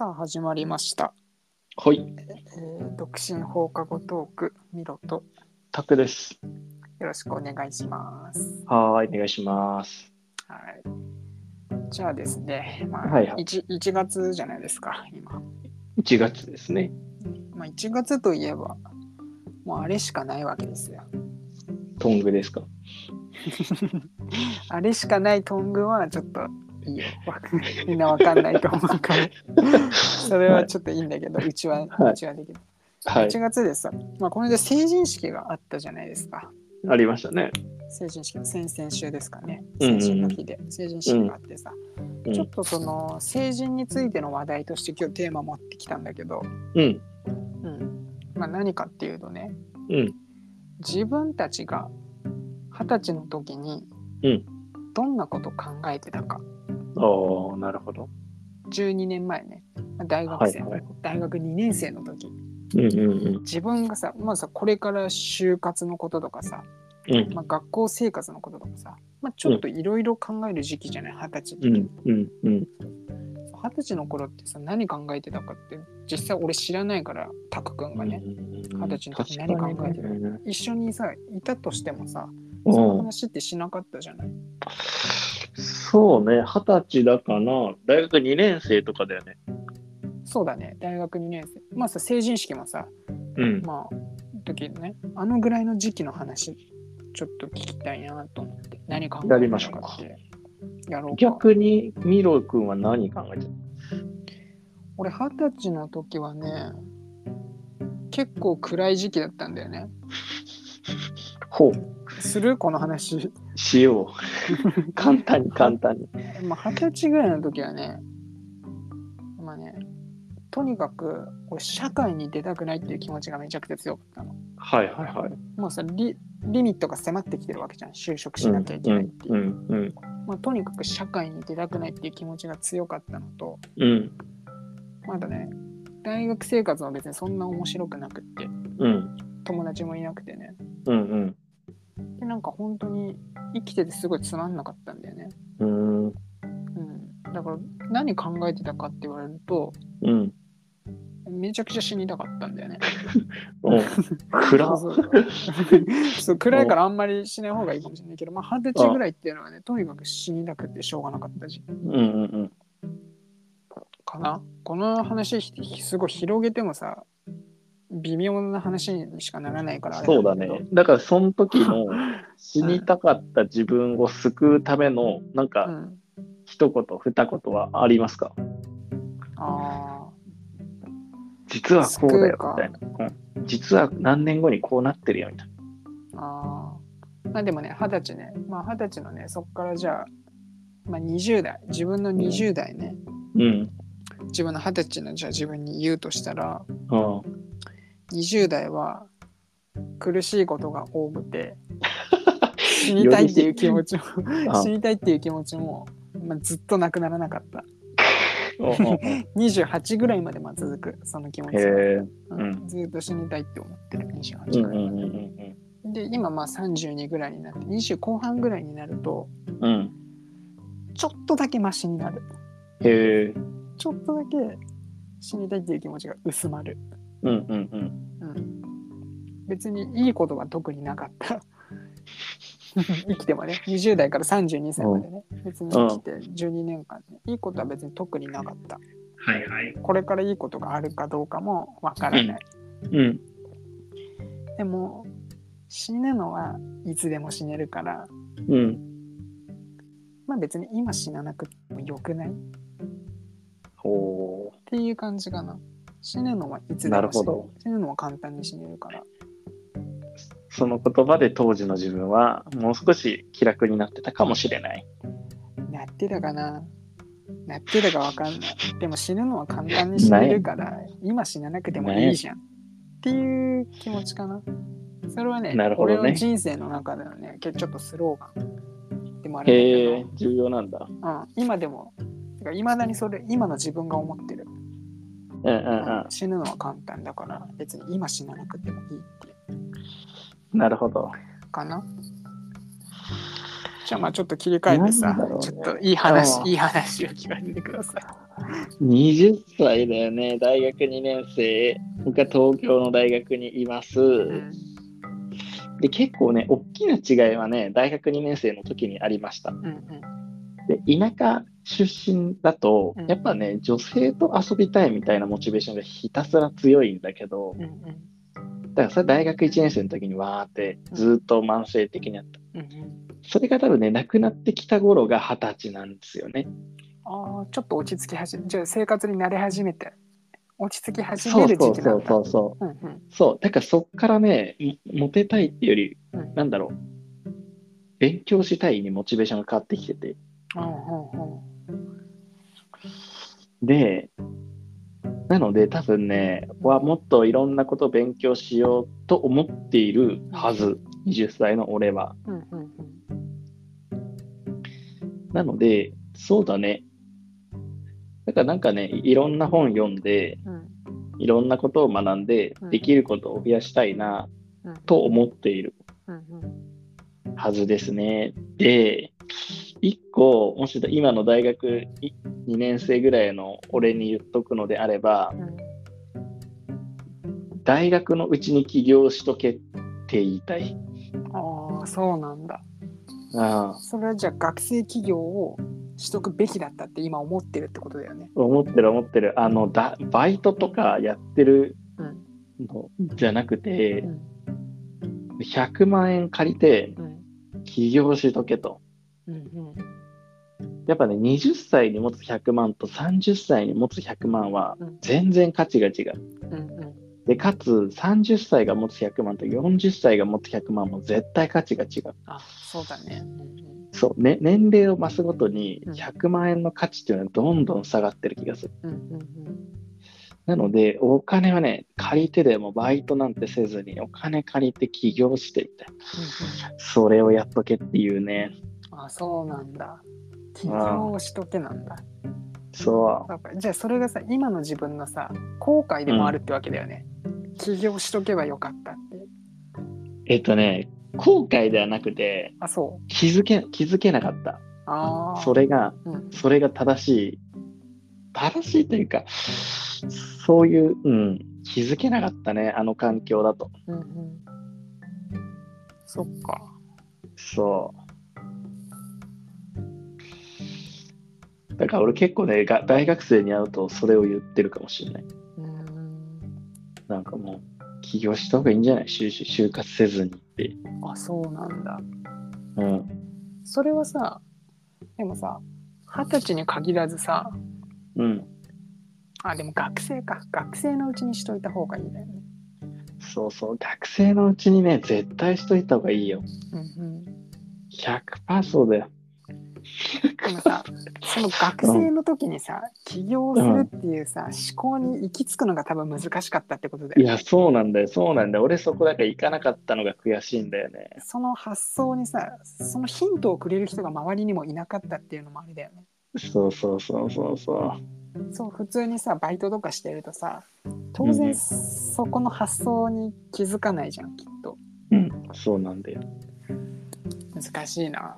さあ始まりました、はい、えー独身放課後トークミロとタクです。よろしくお願いします。はーい、お願いします。はい。じゃあですね、まあ、はいはい 1, 1月じゃないですか、今。1月ですね。まあ、1月といえば、もうあれしかないわけですよ。トングですか？あれしかないトングはちょっといいよ。わみんなわかんないと思うから。それはちょっといいんだけど、うちは、はい。うちはできる。はい。1、月でさ、まあ、これで成人式があったじゃないですか。ありましたね。成人式、先々週ですかね。成人の日で。成人式があってさ、うん。ちょっとその成人についての話題として今日テーマ持ってきたんだけど、うん、うん。まあ、何かっていうとね、うん、自分たちが二十歳の時にうん。どんなこと考えてたか、おー、なるほど。12年前ね、大学生、はいはい。大学2年生の時、うん、うん、自分がさ、まずさ、これから就活のこととかさ、うん、うん、まあ、学校生活のこととかさ、まあ、ちょっといろいろ考える時期じゃない、二十歳の時。うん、うん、うん。二十歳の頃ってさ、何考えてたかって、実際俺知らないから、タク君がね、二十歳の時何考えてるる一緒にさ、いたとしてもさ、そのうん、話ってしなかったじゃない？そうね、二十歳だかな。大学2年生とかだよね。そうだね、大学2年生。まあさ、成人式もさ、うん。まあ、時ね、あのぐらいの時期の話、ちょっと聞きたいなと思って、何考えてやたりましょうかかって。やろうか。逆に、ミロ君は何考えてた俺、二十歳の時はね、結構暗い時期だったんだよね。ほう、する？この話。しよう。簡単に、簡単に。まあ、二十歳ぐらいの時はね、まあね、とにかく俺、社会に出たくないっていう気持ちがめちゃくちゃ強かったの。はい、はい、はい。もうさリ、リミットが迫ってきてるわけじゃん。就職しなきゃいけないっていう。うん、うん、まあ、とにかく社会に出たくないっていう気持ちが強かったのと、うん、まだね、大学生活は別にそんな面白くなくって、うん、友達もいなくてね。うん、で、なんか本当に生きててすごいつまんなかったんだよね。うん、うん。だから何考えてたかって言われると、うん。めちゃくちゃ死にたかったんだよね。うん。暗っそう暗いからあんまりしない方がいいかもしれないけど、まあ、二十歳ぐらいっていうのはね、とにかく死にたくてしょうがなかった時期うんうんうん。かな。この話ひすごい広げてもさ、微妙な話にしかならないからそうだね。だからその時の 死にたかった自分を救うためのなんうかん。一言二言はありますか？あ実はこうだよみたいな。うん、実は何年後にこうなってるよみたいあ。ああ。まあでもね、二十歳ね。まあ二十歳のね、そっからじゃあ、まあ20代、自分の20代ね、な。うん。自分の二十歳のじゃあ自分に言うとしたら、うん。20代は苦しいことが多くて死にたいっていう気持ちもあ死にたいっていう気持ちも、まあ、ずっとなくならなかった。うんうんう。ん28ぐらいまでまあ続くその気持ち。うん。うん。ずっと死にたいって思ってるうん28うんぐらいまで、うん。で今まあ32ぐらいになって20後半ぐらいになるとうん。うん。ちょっとだけマシになる。へえ。ちょっとだけ死にたいっていう気持ちが薄まる、うんうんうん。うん、別にいいことは特になかった。生きてもね。20代から32歳までね、別に生きて12年間、ね、いいことは別に特になかった。はいはい。これからいいことがあるかどうかもわからない、うん。でも死ぬのはいつでも死ねるから。うん。まあ別に今死ななくてもよくないっほていう感じかな死ぬのはいつでも死ねるほど死ぬのは簡単に死ねるからう。その言葉で当時の自分はもう少し気楽になってたかもしれない。なってたかな？なってたかわかんない。でも死ぬのは簡単に死ねるから、今死ななくてもいいじゃん。っていう気持ちかな。それはね、なるほどね俺の人生の中でのね、けちょっとスローガンでもあるんだけへえ、重要なんだ。ど、うん、今でも、いまだにそれ、今の自分が思ってる、うんうんうん。死ぬのは簡単だから、別に今死ななくてもいいっていうなるほど。かな？じゃあまあちょっと切り替えてさ、ねちょっといい話いい話を聞かせてください。20歳だよね、大学2年生。僕は東京の大学にいます。うんで、結構ね、大きな違いはね、大学2年生の時にありました。うんうんで、田舎出身だとうん、やっぱね、女性と遊びたいみたいなモチベーションがひたすら強いんだけど、うんうんだからそれ大学1年生の時にわーってずっと慢性的にあった。うんうんそれが多分ね、なくなってきた頃が二十歳なんですよね。ああ、ちょっと落ち着き始め、じゃあ生活に慣れ始めて、落ち着き始めるそうそう時期なんだ。そうそうそう。うんうんそう、だからそっからね、モモテたいっていうより、うんなんだろう、勉強したいにモチベーションが変わってきてて。うんうんうんで、なので多分ね、はもっといろんなことを勉強しようと思っているはず、20歳の俺は。うんうんうんなので、そうだね。だからなんかね、いろんな本読んで、うんいろんなことを学んでうん、できることを増やしたいなうんと思っているはずですね。で、一個、もし今の大学2年生ぐらいの俺に言っとくのであれば、うん大学のうちに起業しとけって言いたい。ああ、そうなんだ。ああそれはじゃあ学生企業を取得べきだったって今思ってるってことだよね。思ってる思ってる。あのだ、バイトとかやってるうんのじゃなくてう、ん100万円借りてうん起業しとけと。うんうんやっぱね、20歳に持つ100万と30歳に持つ100万はうん全然価値が違う。うんうんで、かつ30歳が持つ100万と40歳が持つ100万も絶対価値が違う。あ、そうだね。うんそう、ね、年齢を増すごとにうん100万円の価値っていうのはどんどん下がってる気がする。うんうんうんなので、お金はね、借りてでもバイトなんてせずに、お金借りて起業してみたいな。それをやっとけっていうね。うんあ、そうなんだ。起業しとけなんだ。そそうかじゃあそれがさ、今の自分のさ、後悔でもあるってわけだよね。起業しとけばよかったって。えっとね、後悔ではなくて、あ、そう。気づけ、気づけなかった。ああ。それが、うんそれが正しい。正しいというか、そういう、うん、気づけなかったね、あの環境だと。うんうん。そっか。そう。だから俺結構ね、が大学生に会うとそれを言ってるかもしれない。うーん。なんかもう、起業した方がいいんじゃない？就就活せずにって。あ、そうなんだ。うん。それはさ、でもさ、二十歳に限らずさ、うん。あ、でも学生か。学生のうちにしといた方がいいんだよね。そうそう。学生のうちにね、絶対しといた方がいいよ。うんうん。100%そうだよ。でもさ、その学生の時にさ、起業するっていうさ、思考に行き着くのが多分難しかったってことだよね。いや、そうなんだよ。そうなんだよ。俺そこだから行かなかったのが悔しいんだよね。その発想にさ、そのヒントをくれる人が周りにもいなかったっていうのもあれだよね。そうそうそうそうそう。そう、普通にさ、バイトとかしてるとさ、当然そこの発想に気づかないじゃん、きっと。うん、そうなんだよ。難しいな。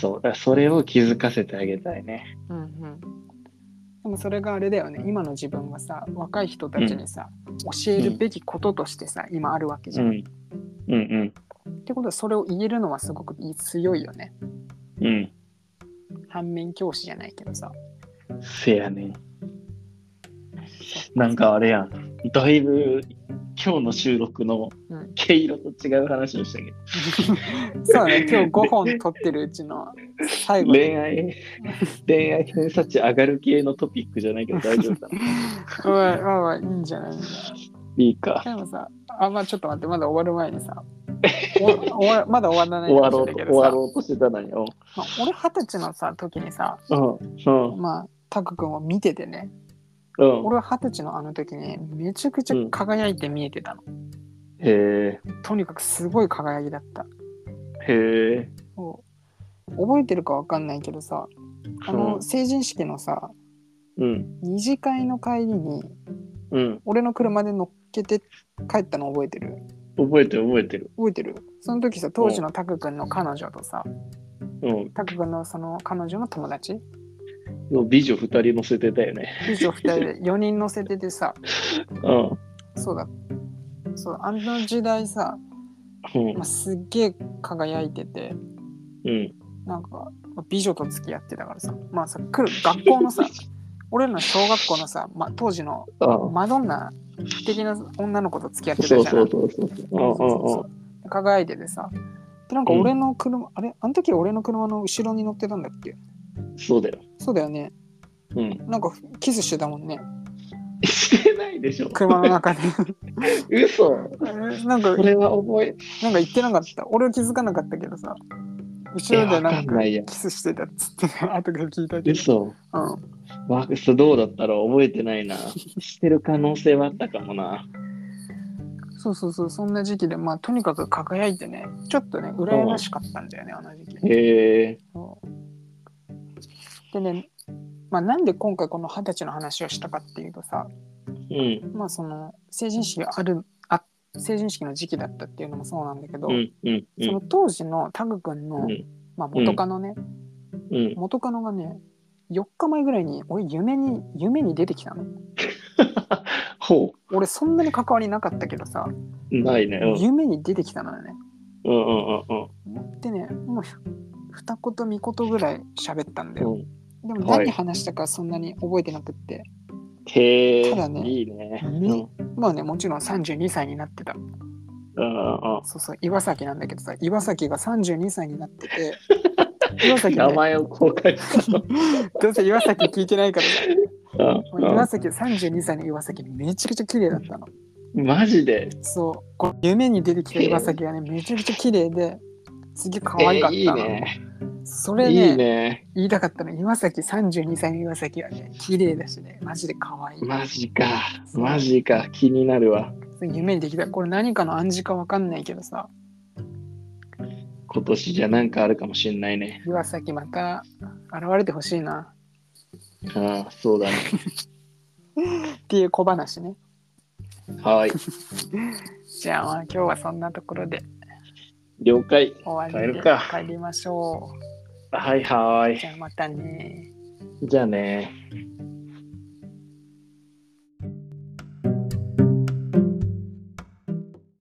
そう。だからそれを気づかせてあげたいね。うんうん。でもそれがあれだよね。今の自分がさ、若い人たちにさ、教えるべきこととしてさ、今あるわけじゃん。うん。うんってことはそれを言えるのはすごく強いよね。うん。うん。反面教師じゃないけどさ。せやねん。なんかあれやん。だいぶ今日の収録のうん毛色と違う話をしたけど。そうね、今日5本撮ってるうちの最後に恋愛、恋愛偏差値上がる系のトピックじゃないけど大丈夫かな？まあまあまあいいんじゃない？んだいいか。でもさ、あ、まあちょっと待って、まだ終わる前にさ、お終わまだ終わらない終かわろうと、終わろうとしてたのに。うんまあ、俺二十歳のさ、時にさ、うん。うん。まあ、タク君を見ててね、うん。俺は二十歳のあの時にめちゃくちゃ輝いて見えてたの。へえ。とにかくすごい輝きだった。へえ。覚えてるかわかんないけどさ、あの、うん成人式のさ、うん。二次会の帰りに、うん。俺の車で乗っけて帰ったの覚えてる？覚えてる覚えてる。覚えてる？その時さ、当時のタク君の彼女とさ、うん。タク君のその彼女の友達、美女二人乗せてたよね。以上2人で 4人乗せててさ、うん。そうだ。そう、あの時代さ、うんまあ、すっげえ輝いてて、うん。なんか、まあ美女と付き合ってたからさ、まあさ、来る学校のさ、俺らの小学校のさ、まあ、当時のあマドンナ的な女の子と付き合ってたじゃん。そうそうそうそう。輝いててさ、でなんか俺の車、あれ？あの時俺の車の後ろに乗ってたんだっけ？うんうん。そうだよ。そうだよね。うん。なんかキスしてたもんね。してないでしょ。車の中で。嘘。えなんかこ、れは覚え、なんか言ってなかった。俺は気づかなかったけどさ、後ろでなえわんかかんないやキスしてたっつって、後から聞いたけど。嘘。うん。ワークスどうだったろう覚えてないな。してる可能性はあったかもな。そうそうそう、そんな時期で、まあ、とにかく輝いてね、ちょっとね、羨ましかったんだよね、あの時期。へえ。そうでね、まあ、なんで今回この二十歳の話をしたかっていうとさ、うん。まあ、その成人式があるあ成人式の時期だったっていうのもそうなんだけど、うん。うん。うそのん。当時のタグ君の、うんまあ、元カノね、うん。元カノがね4日前ぐらいに俺夢に夢に出てきたの ほ俺そんなに関わりなかったけどさ、う。ないね。うん。夢に出てきたのよねうんうんうんうん。でねもうふ二言三言ぐらい喋ったんだよ、うんでもはい。何話したかそんなに覚えてなくって、へえ、ただね。いいね。うん。ねまあねもちろん32歳になってた。うんうんそうそう岩崎なんだけどさ岩崎が32歳になってて 岩崎、ね、名前を公開したの。どうせ岩崎聞いてないからさ。うん岩崎32歳の岩崎めちゃくちゃ綺麗だったの。うんマジで？そう。夢に出てきた岩崎がねめちゃくちゃ綺麗ですげえ可愛かったの、えーいいね。それねいいね。言いたかったの岩崎32歳の岩崎はね綺麗だしねマジで可愛いマジか。マジか。気になるわ。夢にできたこれ何かの暗示かわかんないけどさ今年じゃなんかあるかもしんないね。岩崎また現れてほしいなああ、そうだね。っていう小話ねはい。じゃあまあ今日はそんなところで了解。終わりで帰るか帰りましょはいはうい。じゃあまたねじゃあね。